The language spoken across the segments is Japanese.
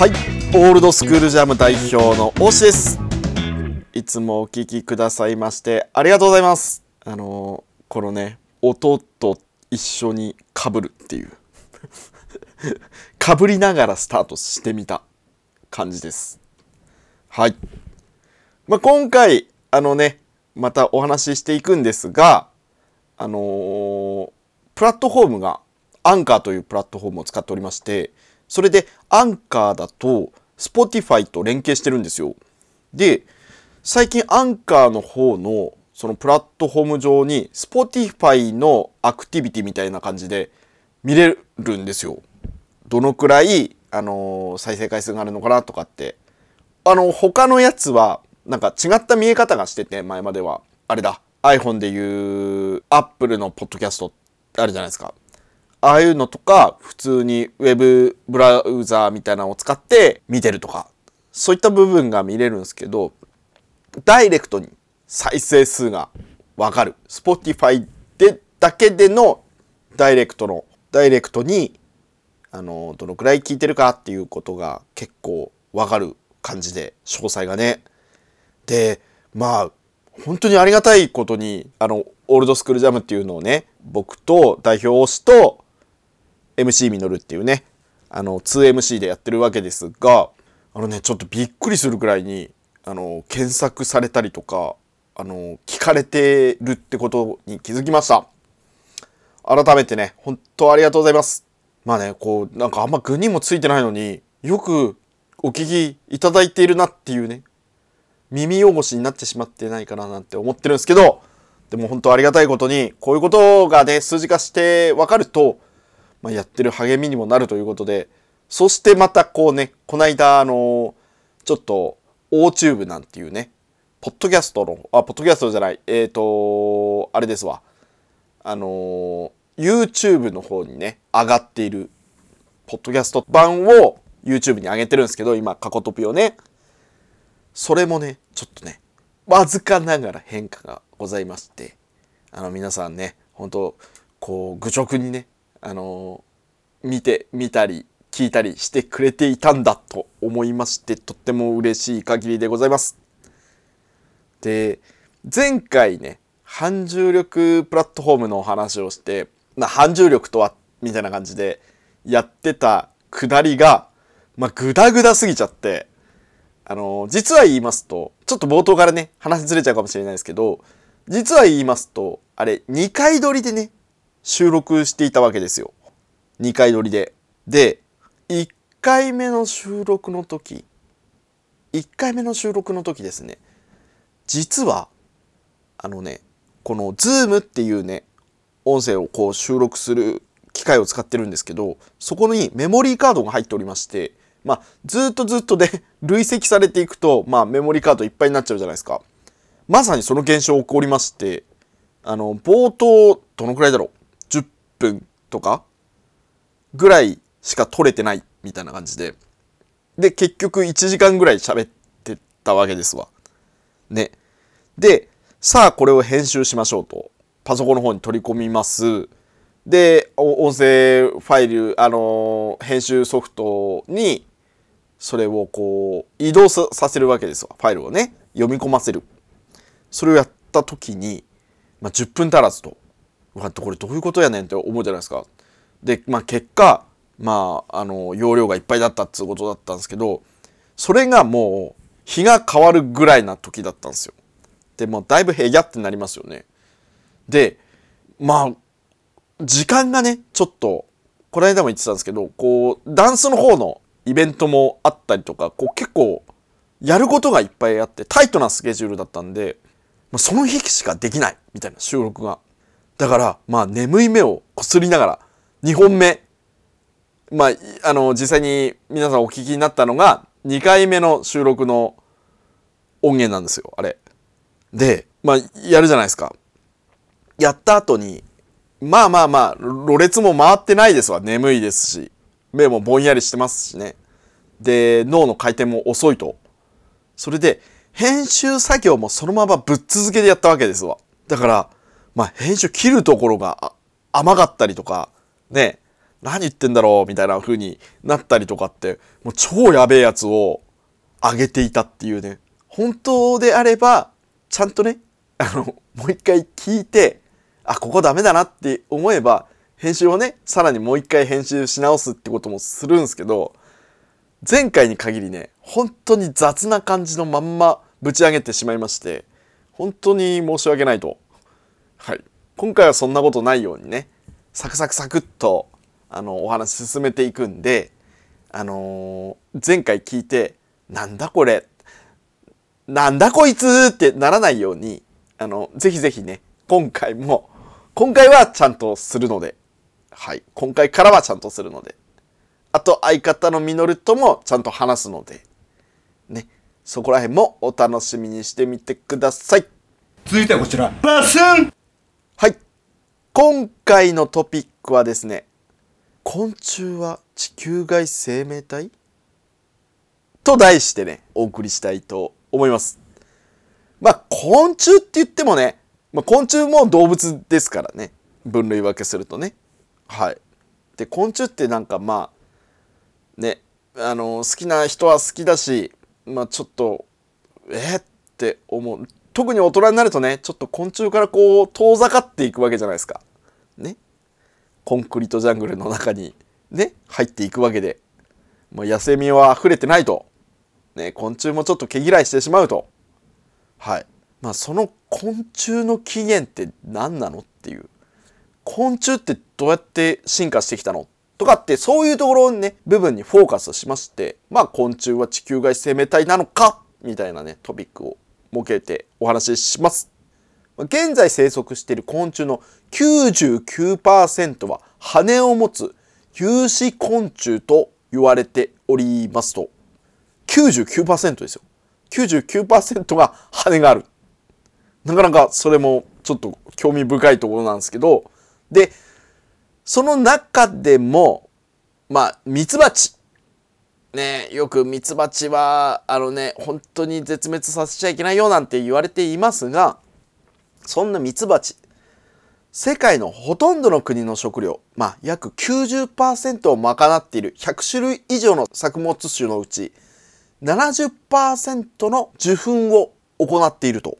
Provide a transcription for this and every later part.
はい、オールドスクールジャム代表の大志です。いつもお聞きくださいましてありがとうございます。あのーこのね、音と一緒に被るっていう。被りながらスタートしてみた感じです。はい。まあ、今回、あのね、またお話ししていくんですが、あのープラットフォームがアンカーというプラットフォームを使っておりまして、それでアンカーだと Spotify と連携してるんですよ。で、最近アンカーの方のそのプラットフォーム上に Spotify のアクティビティみたいな感じで見れるんですよ。どのくらい、あのー再生回数があるのかなとかって。あの、他のやつはなんか違った見え方がしてて、前までは。あれだ。iPhone でいう Apple のポッドキャストあるじゃないですか。ああいうのとか、普通にウェブブラウザーみたいなのを使って見てるとか、そういった部分が見れるんですけど、ダイレクトに再生数がわかる。Spotify でだけでのダイレクトの、ダイレクトに、あの、どのくらい聞いてるかっていうことが結構わかる感じで、詳細がね。で、まあ、本当にありがたいことに、あの、オールドスクールジャムっていうのをね、僕と代表推しと MC ミノルっていうね、あの、2MC でやってるわけですが、あのね、ちょっとびっくりするぐらいに、あの、検索されたりとか、あの、聞かれてるってことに気づきました。改めてね、本当ありがとうございます。まあね、こう、なんかあんま具にもついてないのによくお聞きいただいているなっていうね、耳汚しになってしまってないかななんて思ってるんですけど、でも本当ありがたいことに、こういうことがね、数字化して分かると、まあ、やってる励みにもなるということで、そしてまたこうね、こないだあのちょっと、OTube なんていうね、ポッドキャストの、あ、ポッドキャストじゃない、えっ、と、あれですわ。あのー YouTube の方にね、上がっている、ポッドキャスト版を YouTube に上げてるんですけど、今、カコトピをね、それもね、ちょっとね、わずかながら変化がございまして、あの、皆さんね、本当こう、愚直にね、あの見て、見たり、聞いたりしてくれていたんだと思いまして、とっても嬉しい限りでございます。で、前回ね、反重力プラットフォームのお話をして、まあ、反重力とは、みたいな感じでやってたくだりが、まあ、ぐだぐだすぎちゃって、あの、実は言いますと、ちょっと冒頭からね、話ずれちゃうかもしれないですけど、実は言いますと、あれ、2回撮りでね、収録していたわけですよ。2回撮りで。で、1回目の収録の時、1回目の収録の時ですね、実は、あのね、この Zoom っていうね、音声をこう収録する機械を使ってるんですけど、そこにメモリーカードが入っておりまして、まあ、ずっとずっとで 累積されていくと、まあ、メモリーカードいっぱいになっちゃうじゃないですか。まさにその現象起こりまして、あの、冒頭、どのくらいだろう？分とかぐらいしか取れてないみたいな感じで。で、結局1時間ぐらい喋ってたわけですわ。ね。で、さあこれを編集しましょうと。パソコンの方に取り込みます。で、音声ファイル、あのー編集ソフトに、それをこう、移動ささせるわけですわ。ファイルをね。読み込ませる。それをやった時に、まあ、10分足らずと。うわ、これどういうことやねんって思うじゃないですか。で、まあ、結果、まあ、あの、容量がいっぱいだったっていうことだったんですけど、それがもう、日が変わるぐらいな時だったんですよ。で、もうだいぶへやってなりますよね。で、まあ、時間がね、ちょっと、この間も言ってたんですけど、こう、ダンスの方のイベントもあったりとか、こう結構、やることがいっぱいあって、タイトなスケジュールだったんで、まあ、その日しかできない、みたいな収録が。だから、まあ、眠い目をこすりながら、2本目、まあ、あの、実際に皆さんお聞きになったのが、2回目の収録の音源なんですよ、あれ。で、まあ、やるじゃないですか。やった後に、まあまあまあ、ろれつも回ってないですわ。眠いですし。目もぼんやりしてますしね。で、脳の回転も遅いと。それで、編集作業もそのままぶっ続けでやったわけですわ。だから、まあ、編集切るところが甘かったりとか、ね、何言ってんだろうみたいな風になったりとかって、もう超やべえやつを上げていたっていうね。本当であれば、ちゃんとね、あの、もう一回聞いて、あ、ここダメだなって思えば、編集をね、さらにもう一回編集し直すってこともするんですけど、前回に限りね、本当に雑な感じのまんまぶち上げてしまいまして、本当に申し訳ないと。はい。今回はそんなことないようにね、サクサクサクっとあのお話進めていくんで、あのー、前回聞いてなんだこれなんだこいつってならないようにあのぜひぜひね今回も今回はちゃんとするのではい。今回からはちゃんとするのであと相方のミノルともちゃんと話すのでね。そこら辺もお楽しみにしてみてください。続いてはこちら。バスン今回のトピックはですね昆虫は地球外生命体？と題してね、お送りしたいと思います。まあ、昆虫って言ってもね、まあ、昆虫も動物ですからね。分類分けするとね。はい。で、昆虫ってなんかまあ、ね、あの、好きな人は好きだし、まあちょっと、えって思う。特に大人になるとね、ちょっと昆虫からこう遠ざかっていくわけじゃないですか。ね。コンクリートジャングルの中にね入っていくわけで、もう野生味は溢れてないと、ね、昆虫もちょっと毛嫌いしてしまうと。はい。まあその昆虫の起源って何なのっていう。昆虫ってどうやって進化してきたのとかってそういうところにね部分にフォーカスしましてまあ昆虫は地球外生命体なのかみたいなねトピックを設けてお話しします。現在生息している昆虫の99%は羽を持つ有歯昆虫と言われておりますと。99%ですよ。99%が羽がある。なかなかそれもちょっと興味深いところなんですけど。でその中でもまあミツバチねよくミツバチはあのね本当に絶滅させちゃいけないよなんて言われていますがそんなミツバチ世界のほとんどの国の食料、まあ、約90%を賄っている100種類以上の作物種のうち70%の受粉を行っていると。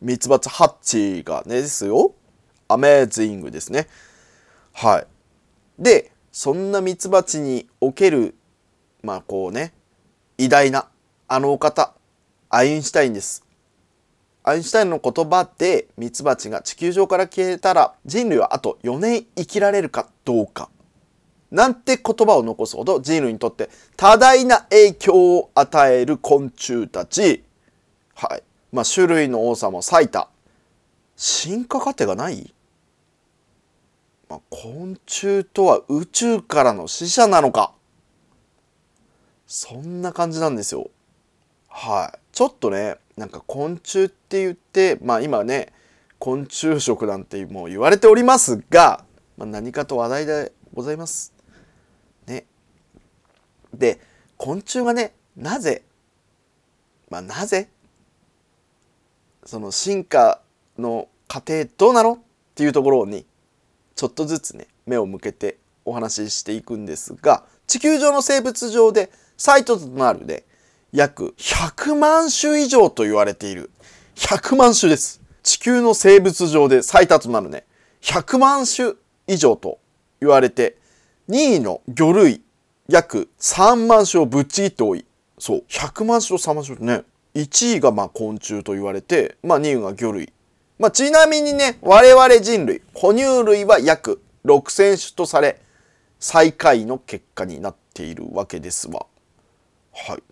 ミツバチハッチがねですよ。アメージングですね。はい。で、そんなミツバチにおける、まあこうね、偉大なあのお方、アインシュタインです。アインシュタインの言葉でミツバチが地球上から消えたら人類はあと4年生きられるかどうか。なんて言葉を残すほど人類にとって多大な影響を与える昆虫たち。はい。まあ種類の多さも最多進化過程がない、まあ、昆虫とは宇宙からの使者なのか？そんな感じなんですよはいちょっとねなんか昆虫って言ってまあ今ね昆虫食なんてもう言われておりますが、まあ、何かと話題でございます。ね。で昆虫がねなぜまあなぜその進化の過程どうなのっていうところにちょっとずつね目を向けてお話ししていくんですが地球上の生物上で最トとなるで約100万種以上と言われている。100万種です。地球の生物上で最多となるね。100万種以上と言われて、2位の魚類約3万種をぶっちぎって多い。そう。100万種と3万種ね。1位がまあ昆虫と言われて、まあ2位が魚類。まあちなみにね、我々人類、哺乳類は約6000種とされ、最下位の結果になっているわけですわ。はい。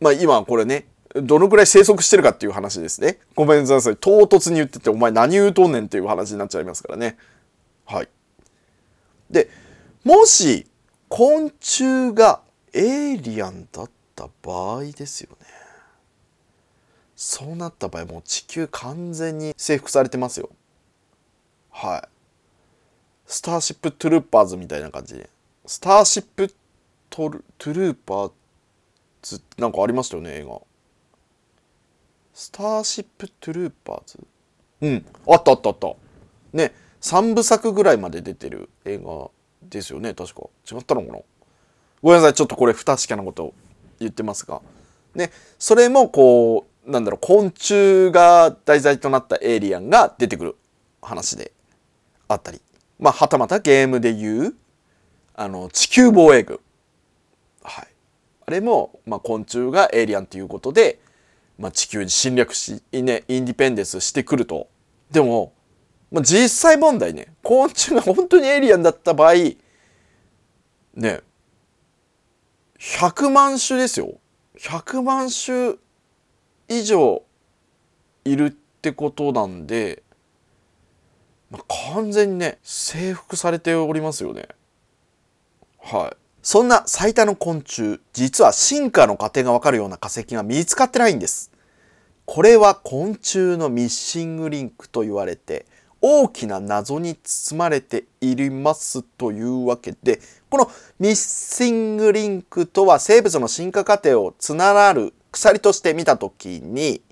まあ今これね、どのくらい生息してるかっていう話ですね。ごめんなさい。唐突に言ってて、お前何言うとんねんっていう話になっちゃいますからね。はい。で、もし、昆虫がエイリアンだった場合ですよねそうなった場合もう地球完全に征服されてますよはいスターシップトゥルーパーズみたいな感じ。でスターシップトルトゥルーパーズ。なんかありましたよね映画。スターシップトゥルーパーズ。うん。あったあったあった。ね。3部作ぐらいまで出てる映画ですよね確か。違ったのかな？ごめんなさいちょっとこれ不確かなことを言ってますが。ね。それもこうなんだろう昆虫が題材となったエイリアンが出てくる話であったり。まあはたまたゲームでいうあの地球防衛軍。はい。あれも、まあ、昆虫がエイリアンということで、まあ、地球に侵略し、ね、インディペンデンスしてくると。でも、まあ、実際問題ね。昆虫が本当にエイリアンだった場合ね100万種ですよ。100万種以上いるってことなんで、まあ、完全にね征服されておりますよね。はい。そんな最多の昆虫実は進化の過程がわかるような化石が見つかってないんです。これは昆虫のミッシングリンクと言われて大きな謎に包まれていますというわけでこのミッシングリンクとは生物の進化過程をつながる鎖として見た時に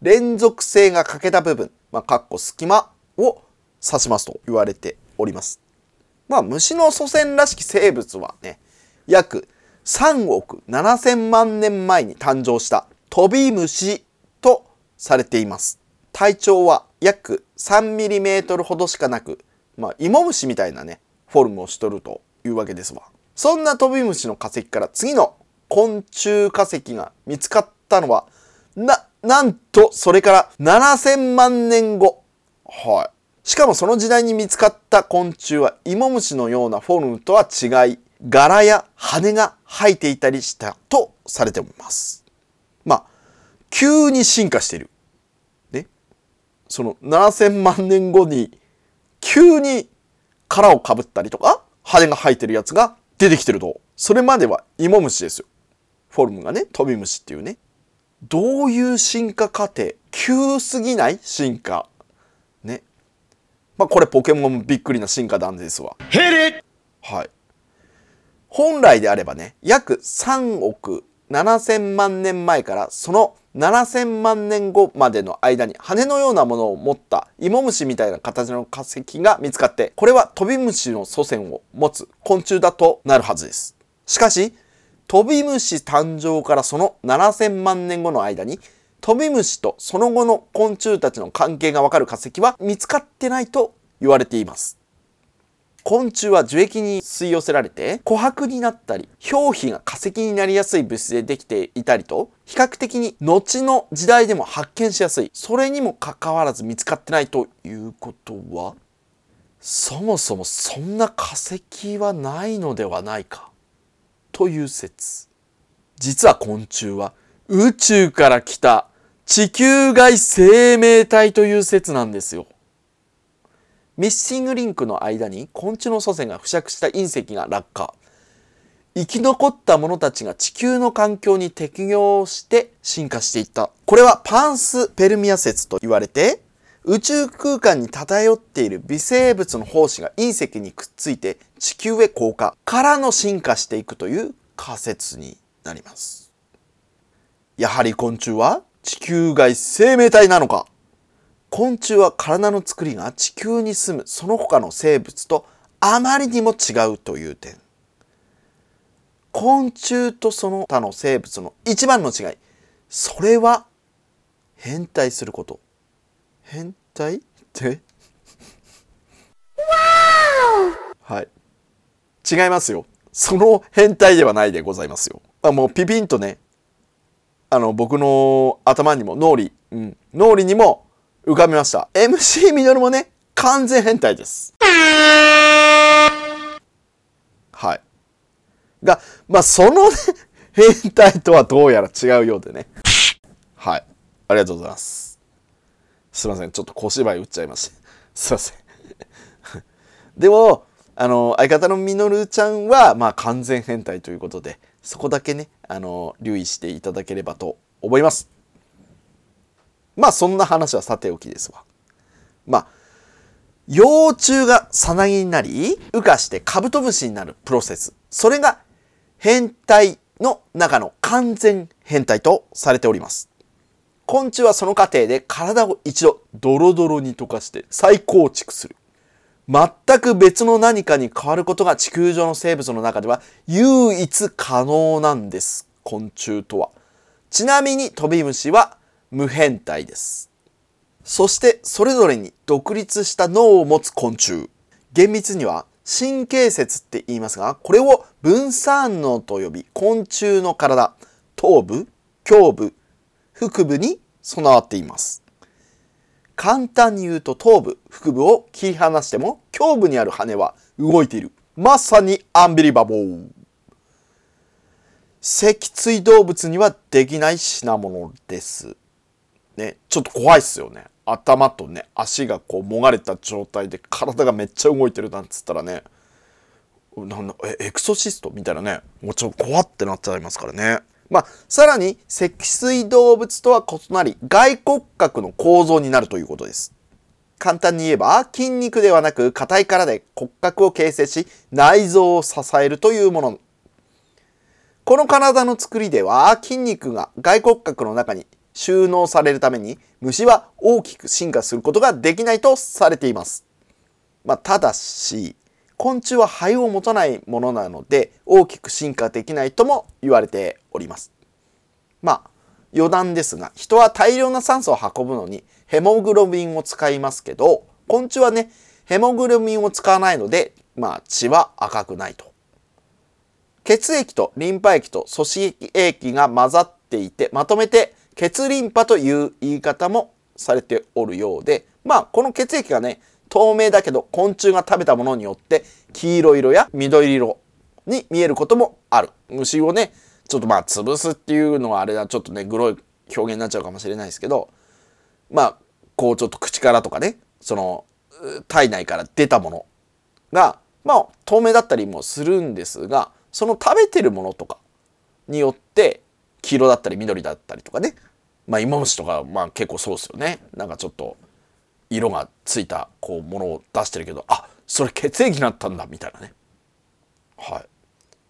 連続性が欠けた部分、まあ、かっこ隙間を指しますと言われております。まあ虫の祖先らしき生物はね約3億7000万年前に誕生したトビムシとされています。体長は約 3mm ほどしかなく、まあ、芋虫みたいなね、フォルムをしとるというわけですわ。そんなトビムシの化石から次の昆虫化石が見つかったのは、な、なんと、それから7000万年後。はい。しかもその時代に見つかった昆虫は芋虫のようなフォルムとは違い、柄や羽が生えていたりしたとされております。まあ、急に進化している。ね。その7000万年後に急に殻をかぶったりとか羽が生えてるやつが出てきてると。それまでは芋虫ですよ。フォルムがね、トビムシっていうね。どういう進化過程急すぎない進化。ね。まあこれポケモンびっくりな進化なんですわ。はい。本来であればね、約3億7000万年前からその7000万年後までの間に羽のようなものを持った芋虫みたいな形の化石が見つかって、これはトビムシの祖先を持つ昆虫だとなるはずです。しかし、トビムシ誕生からその7000万年後の間に、トビムシとその後の昆虫たちの関係がわかる化石は見つかってないと言われています。昆虫は樹液に吸い寄せられて琥珀になったり表皮が化石になりやすい物質でできていたりと比較的に後の時代でも発見しやすいそれにもかかわらず見つかってないということはそもそもそんな化石はないのではないかという説実は昆虫は宇宙から来た地球外生命体という説なんですよ。ミッシングリンクの間に昆虫の祖先が付着した隕石が落下。生き残った者たちが地球の環境に適応して進化していった。これはパンスペルミア説と言われて宇宙空間に漂っている微生物の胞子が隕石にくっついて地球へ降下。からの進化していくという仮説になります。やはり昆虫は地球外生命体なのか？昆虫は体の作りが地球に住むその他の生物とあまりにも違うという点。昆虫とその他の生物の一番の違い。それは変態すること。変態って？はい。違いますよ。その変態ではないでございますよ。あもうピピンとねあの僕の頭にも脳裏、うん、脳裏にも浮かびました。MC ミドルもね、完全変態です。はい。が、まあ、そのね、変態とはどうやら違うようでね。はい。ありがとうございます。すいません。ちょっと小芝居打っちゃいました。すいません。でも、あの、相方のみのるちゃんは、まあ、完全変態ということで、そこだけね、あの、留意していただければと思います。まあ、そんな話はさておきですわ。まあ、幼虫がさなぎになり、羽化してカブトムシになるプロセス。それが変態の中の完全変態とされております。昆虫はその過程で体を一度ドロドロに溶かして再構築する。全く別の何かに変わることが地球上の生物の中では唯一可能なんです。昆虫とは。ちなみにトビムシは無変態です。そしてそれぞれに独立した脳を持つ昆虫。厳密には神経節って言いますが、これを分散脳と呼び、昆虫の体、頭部、胸部、腹部に備わっています。簡単に言うと頭部、腹部を切り離しても胸部にある羽は動いている。まさにアンビリバボー。脊椎動物にはできない品物です。ね、ちょっと怖いっすよね。頭とね、足がこうもがれた状態で体がめっちゃ動いてるなんつったらね、なんだえエクソシスト？みたいなね、もうちょっと怖ってなっちゃいますからね。まあ、さらに脊椎動物とは異なり外骨格の構造になるということです。簡単に言えば筋肉ではなく硬い殻で骨格を形成し内臓を支えるというもの。この体の作りでは筋肉が外骨格の中に収納されるために虫は大きく進化することができないとされています。まあ、ただし昆虫は肺を持たないものなので大きく進化できないとも言われております。まあ余談ですが人は大量な酸素を運ぶのにヘモグロビンを使いますけど昆虫はねヘモグロビンを使わないのでまあ血は赤くないと。血液とリンパ液と組織液が混ざっていてまとめて血リンパという言い方もされておるようでまあこの血液がね透明だけど昆虫が食べたものによって黄色色や緑色に見えることもある。虫をねちょっとまあ潰すっていうのはあれはちょっとねグロい表現になっちゃうかもしれないですけど。まあこうちょっと口からとかねその体内から出たものがまあ透明だったりもするんですがその食べてるものとかによって黄色だったり緑だったりとかね。まあイモムシとかまあ結構そうですよね。なんかちょっと色がついたこうものを出してるけどあそれ血液になったんだみたいなね。はい。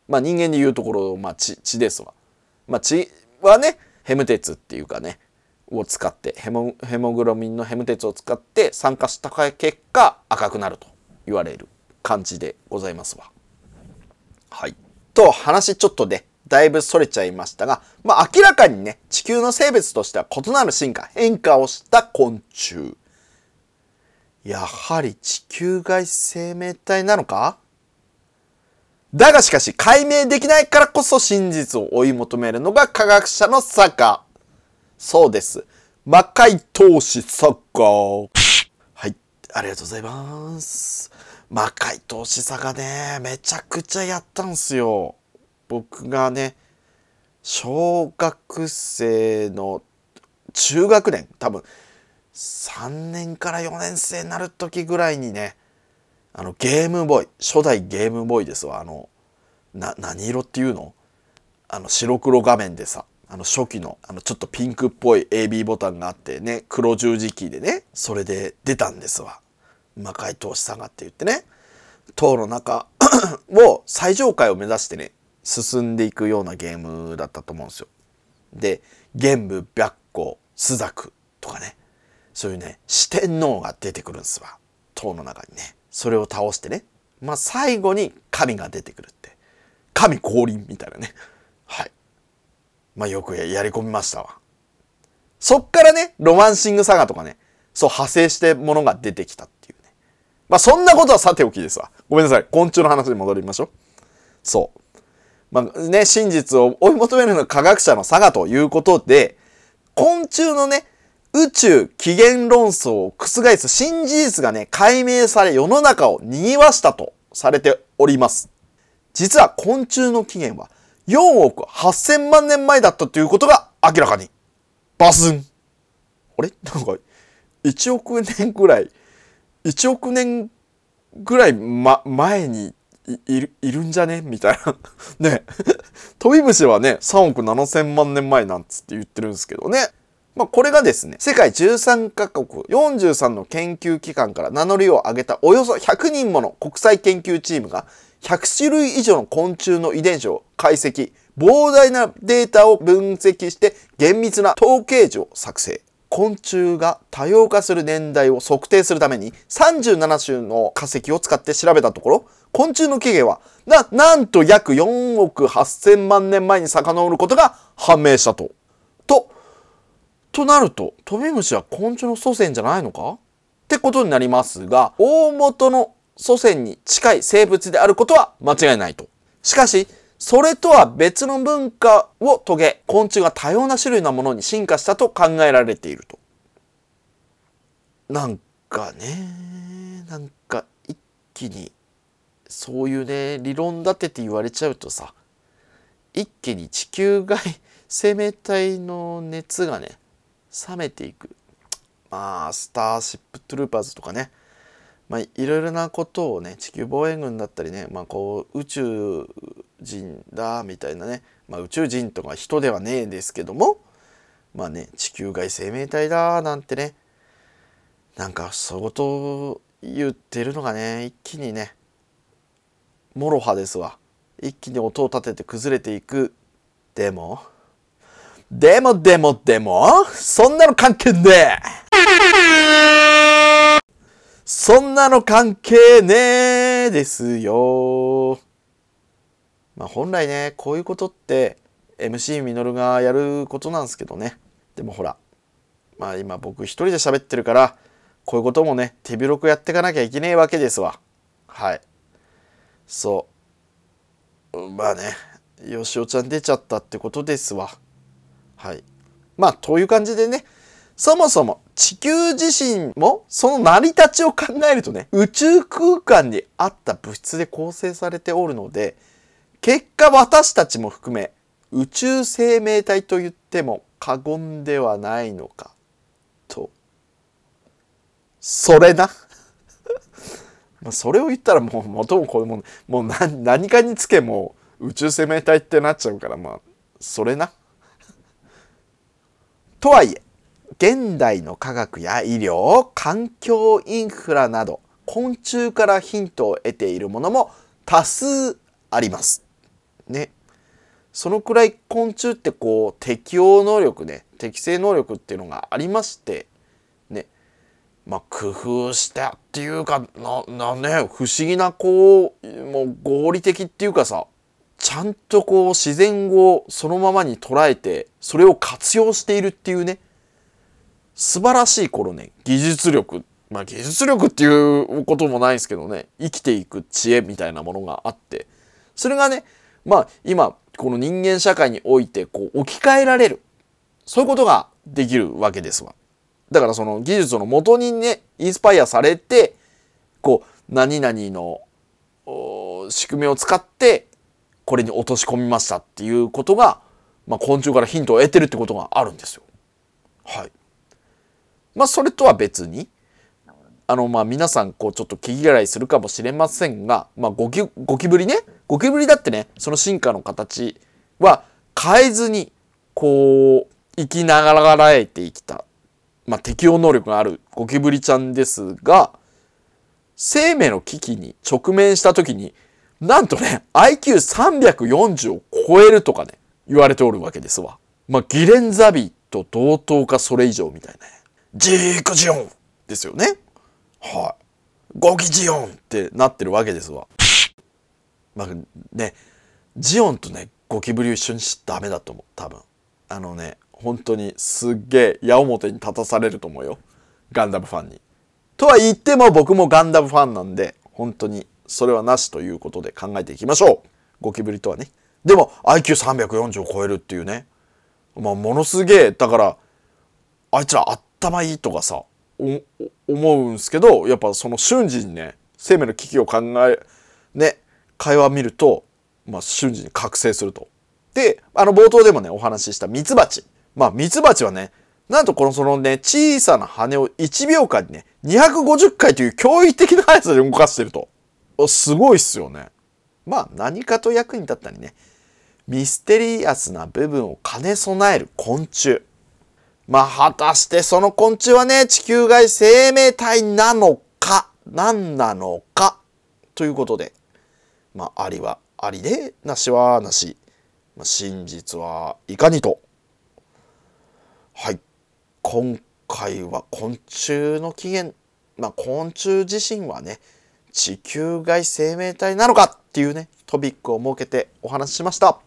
まあ人間でいうところ、まあ、血血ですわ。まあ血はねヘム鉄っていうかねを使ってヘモヘモグロミンのヘム鉄を使って酸化した結果赤くなると言われる感じでございますわ。はい。と話ちょっとねだいぶそれちゃいましたが、まあ明らかにね、地球の生物としては異なる進化、変化をした昆虫。やはり地球外生命体なのか？だがしかし解明できないからこそ真実を追い求めるのが科学者の坂。そうです。魔界投資サッカー。はい、ありがとうございます。魔界投資サがね、めちゃくちゃやったんすよ。僕がね小学生の中学年多分3年から4年生になる時ぐらいにねあのゲームボーイ初代ゲームボーイですわ。あのな何色っていうの？あの白黒画面でさあの初期のあのちょっとピンクっぽい AB ボタンがあってね黒十字キーでねそれで出たんですわ。魔界投資サガって言ってね。塔の中 を最上階を目指してね進んでいくようなゲームだったと思うんですよ。で玄武白虎朱雀とかね。そういうね四天王が出てくるんですわ。塔の中にね。それを倒してね。まあ最後に神が出てくるって。神降臨みたいなね。はい。まあよくやり込みましたわ。そっからねロマンシングサガとかねそう派生してものが出てきたっていうね。まあそんなことはさておきですわ。ごめんなさい。昆虫の話に戻りましょう。そう。まあね、真実を追い求めるのが科学者の差がということで、昆虫のね、宇宙起源論争を覆す新事実がね、解明され世の中を賑わしたとされております。実は昆虫の起源は4億8000万年前だったということが明らかに。バスンあれ？なんか、1億年くらい、1億年ぐらい、ま、前にいいるいるんじゃね？みたいな。ね。飛び虫はね、3億7千万年前なんつって言ってるんですけどね。まあ、これがですね、世界13カ国43の研究機関から名乗りを上げたおよそ100人もの国際研究チームが100種類以上の昆虫の遺伝子を解析、膨大なデータを分析して厳密な統計図を作成。昆虫が多様化する年代を測定するために37種の化石を使って調べたところ、昆虫の起源は、な、なんと約4億8000万年前に遡ることが判明した。と、となると、トビムシは昆虫の祖先じゃないのか？ってことになりますが、大元の祖先に近い生物であることは間違いないと。しかし、それとは別の文化を遂げ、昆虫が多様な種類のものに進化したと考えられていると。なんかね、なんか一気に、そういうね、理論立てて言われちゃうとさ、一気に地球外生命体の熱がね、冷めていく。まあ、スターシップトゥルーパーズとかね、まあ、いろいろなことをね地球防衛軍だったりね、まあ、こう宇宙人だみたいなね、まあ、宇宙人とか人ではねえですけどもまあね地球外生命体だなんてね。なんかそういうことを言ってるのがね一気にねもろはですわ。一気に音を立てて崩れていく。でもでもでもでもそんなの関係ねえそんなの関係ねえですよ。まあ本来ね、こういうことって MC ミノルがやることなんですけどね。でもほら、まあ今僕一人で喋ってるから、こういうこともね、手広くやっていかなきゃいけねえわけですわ。はい。そう。まあね、よしおちゃん出ちゃったってことですわ。はい。まあ、という感じでね、そもそも地球自身もその成り立ちを考えるとね、宇宙空間にあった物質で構成されておるので、結果私たちも含め宇宙生命体と言っても過言ではないのか、と。それな？まそれを言ったらもう元もこういうも、もう何何かにつけもう宇宙生命体ってなっちゃうからまあ、それな？とはいえ、現代の科学や医療、環境インフラなど、昆虫からヒントを得ているものも多数あります。ね。そのくらい昆虫ってこう適応能力ね、適正能力っていうのがありまして、ね。まあ工夫したっていうか、な、なね、不思議なこう、もう合理的っていうかさ、ちゃんとこう自然をそのままに捉えて、それを活用しているっていうね。素晴らしい頃ね技術力まあ技術力っていうこともないですけどね生きていく知恵みたいなものがあってそれがねまあ今この人間社会においてこう置き換えられるそういうことができるわけですわ。だからその技術のもとにねインスパイアされてこう何々の仕組みを使ってこれに落とし込みましたっていうことが、まあ、昆虫からヒントを得てるってことがあるんですよ。はい。まあそれとは別にあのまあ皆さんこうちょっと気嫌いするかもしれませんが、まあ、ゴキゴキブリねゴキブリだってねその進化の形は変えずにこう生きながらえて生きた、まあ、適応能力があるゴキブリちゃんですが生命の危機に直面した時になんとね IQ340 を超えるとかね言われておるわけですわ。まあギレンザビと同等かそれ以上みたいなね。ジークジオンですよね。はい。ゴキジオンってなってるわけですわ。まあね、ジオンとね、ゴキブリを一緒にしちゃダメだと思う。多分。あのね、本当にすっげえ矢面に立たされると思うよ。ガンダムファンに。とは言っても僕もガンダムファンなんで、本当にそれはなしということで考えていきましょう。ゴキブリとはね。でも IQ340 を超えるっていうね。まあものすげえ、だから、あいつら頭いいとかさ、思うんすけど、やっぱその瞬時にね、生命の危機を考え、ね、会話見ると、まあ瞬時に覚醒すると。で、あの冒頭でもね、お話ししたミツバチ。まあミツバチはね、なんとこのそのね、小さな羽を1秒間にね、250回という驚異的な速さで動かしてると。すごいっすよね。まあ何かと役に立ったりね、ミステリアスな部分を兼ね備える昆虫。まあ果たしてその昆虫はね、地球外生命体なのか、何なのか、ということで、まあありはありで、なしはなし。まあ、真実はいかにと。はい。今回は昆虫の起源、まあ昆虫自身はね、地球外生命体なのかっていうね、トピックを設けてお話ししました。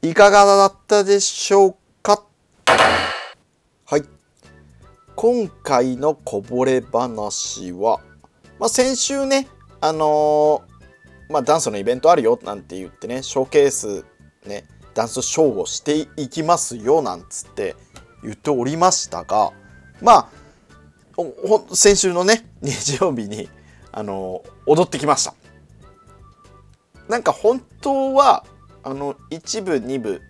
いかがだったでしょうか？はい。今回のこぼれ話は、まあ、先週ね、あのー、まあ、ダンスのイベントあるよなんて言ってね、ショーケースね、ダンスショーをしていきますよなんつって言っておりましたが、まあ、先週のね、日曜日に、あの、踊ってきました。なんか本当はあの1部2部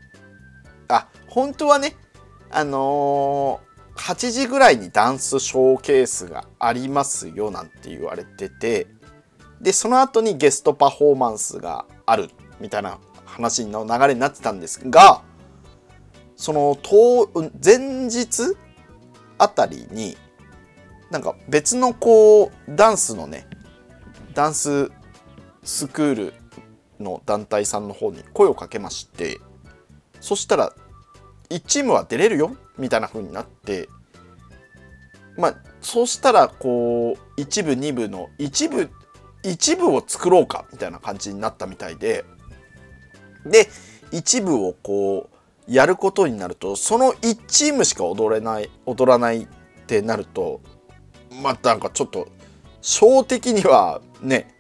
あ本当はねあのー、8時ぐらいにダンスショーケースがありますよなんて言われててでその後にゲストパフォーマンスがあるみたいな話の流れになってたんですがその前日あたりになんか別のこうダンスのねダンススクールの団体さんの方に声をかけましてそしたら1チームは出れるよみたいな風になってまあそうしたらこう1部2部の一部一部を作ろうかみたいな感じになったみたいでで一部をこうやることになるとその1チームしか踊れない踊らないってなるとまあなんかちょっと小的にはね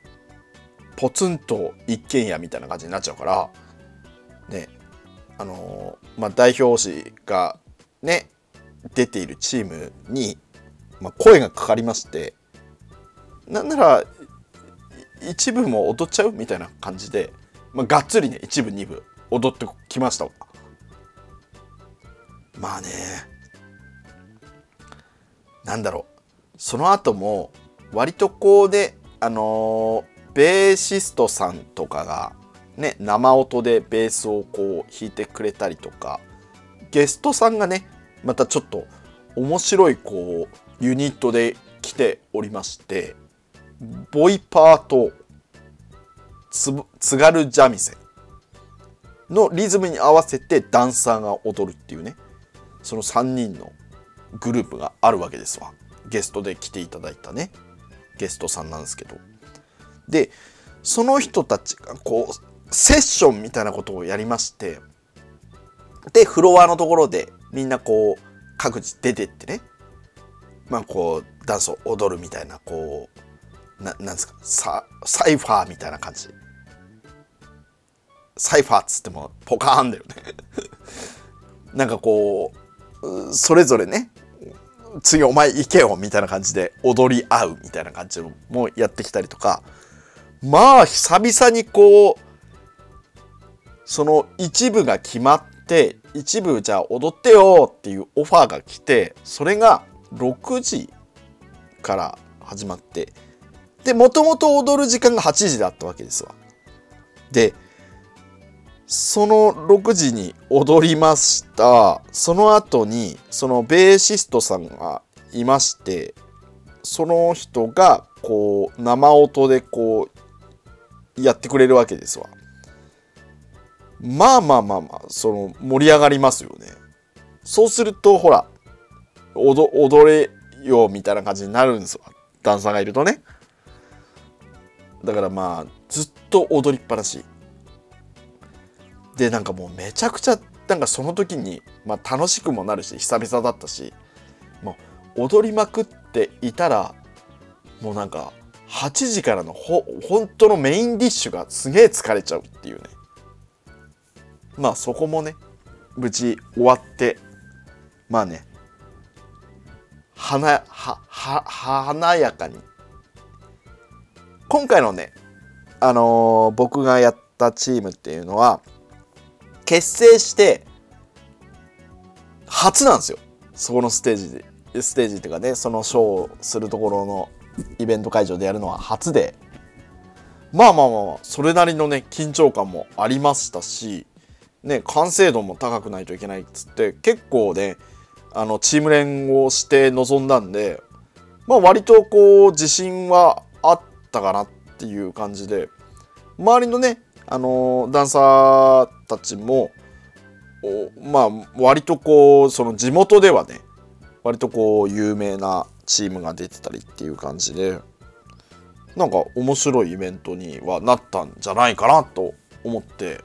ポツンと一軒家みたいな感じになっちゃうからねあのー、まあ代表紙がね出ているチームに、まあ、声がかかりましてなんなら一部も踊っちゃうみたいな感じで、まあ、がっつりね一部二部踊ってきましたまあねなんだろう。その後も割とこうであのーベーシストさんとかがね生音でベースをこう弾いてくれたりとかゲストさんがねまたちょっと面白いこうユニットで来ておりましてボイパーと津軽三味線のリズムに合わせてダンサーが踊るっていうねその3人のグループがあるわけですわ。ゲストで来ていただいたね。ゲストさんなんですけど。でその人たちがこうセッションみたいなことをやりましてでフロアのところでみんなこう各自出てってね。まあこうダンスを踊るみたいなこうななんですかササイファーみたいな感じ。サイファーっつってもポカーンだよね。なんかこうそれぞれね次お前行けよみたいな感じで踊り合うみたいな感じもやってきたりとかまあ久々にこうその一部が決まって一部じゃあ踊ってよっていうオファーが来てそれが6時から始まってでもともと踊る時間が8時だったわけですわ。でその6時に踊りましたその後にそのベーシストさんがいましてその人がこう生音でこうやってくれるわけですわ。まあまあまあまあ、その盛り上がりますよね。そうすると、ほら、踊踊れよみたいな感じになるんですわ。ダンサーがいるとね。だからまあ、ずっと踊りっぱなし。で、なんかもうめちゃくちゃ、なんかその時に、まあ楽しくもなるし、久々だったし、もう踊りまくっていたら、もうなんか、8時からのほ本当のメインディッシュがすげえ疲れちゃうっていうね。まあそこもね無事終わってまあね華はは華やかに。今回のねあのー、僕がやったチームっていうのは結成して初なんですよ。そこのステージで。ステージっていうかねそのショーをするところのイベント会場でやるのは初で。まあまあまあまあそれなりのね緊張感もありましたしね完成度も高くないといけないっつって結構ねあのチーム連をして臨んだんでまあ割とこう自信はあったかなっていう感じで。周りのねあのダンサーたちもまあ割とこうその地元ではね割とこう有名なチームが出てたりっていう感じでなんか面白いイベントにはなったんじゃないかなと思って。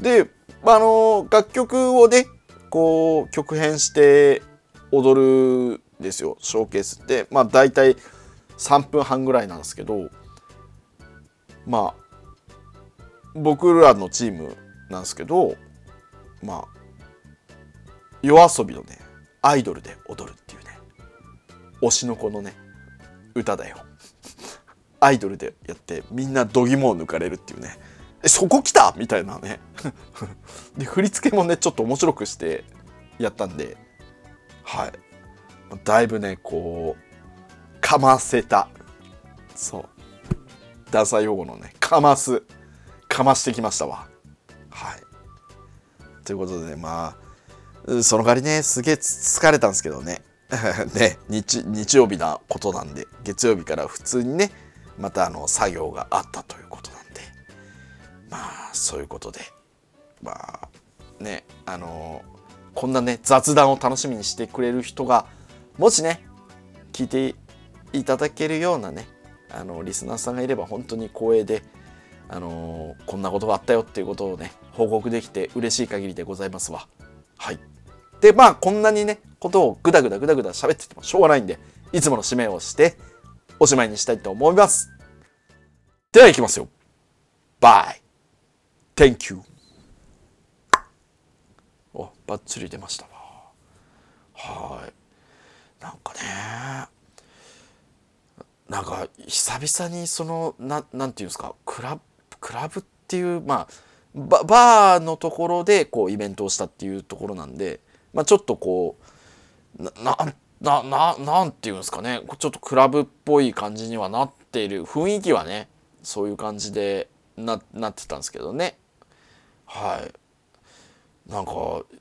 であの楽曲をねこう曲編して踊るんですよ。ショーケースってまあ大体3分半ぐらいなんですけどまあ僕らのチームなんですけどまあ夜遊びのねアイドルで踊るっていうね推しの子のね歌だよ。アイドルでやってみんな度肝を抜かれるっていうね。えそこ来たみたいなね。で振り付けもねちょっと面白くしてやったんで。はい。だいぶねこうかませた。そう。ダサ用語のねかます。かましてきましたわ。はい。ということでまあその代わりねすげえ疲れたんですけどね。ね日日曜日なことなんで月曜日から普通にねまたあの作業があったということなんで。まあそういうことでまあねあのこんなね雑談を楽しみにしてくれる人がもしね聞いていただけるようなねあのリスナーさんがいれば本当に光栄であのこんなことがあったよっていうことをね報告できて嬉しい限りでございますわ。はい。でまあこんなにねことをグダグダグダグダ喋っててもしょうがないんでいつもの締めをしておしまいにしたいと思います。ではいきますよ。バイ Thank you. おバッチリ出ましたわ。はい。なんかねなんか久々にそのななんていうんですかクラクラブっていうまあババーのところでこうイベントをしたっていうところなんで、まあ、ちょっとこうななななんていうんですかね。ちょっとクラブっぽい感じにはなっている。雰囲気はねそういう感じでななってたんですけどね。はい。なんか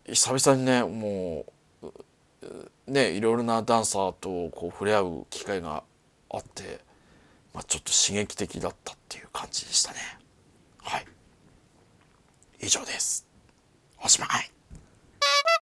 久々にねもうねいろいろなダンサーとこう触れ合う機会があって、まあ、ちょっと刺激的だったっていう感じでしたね。はい。以上です。おしまい。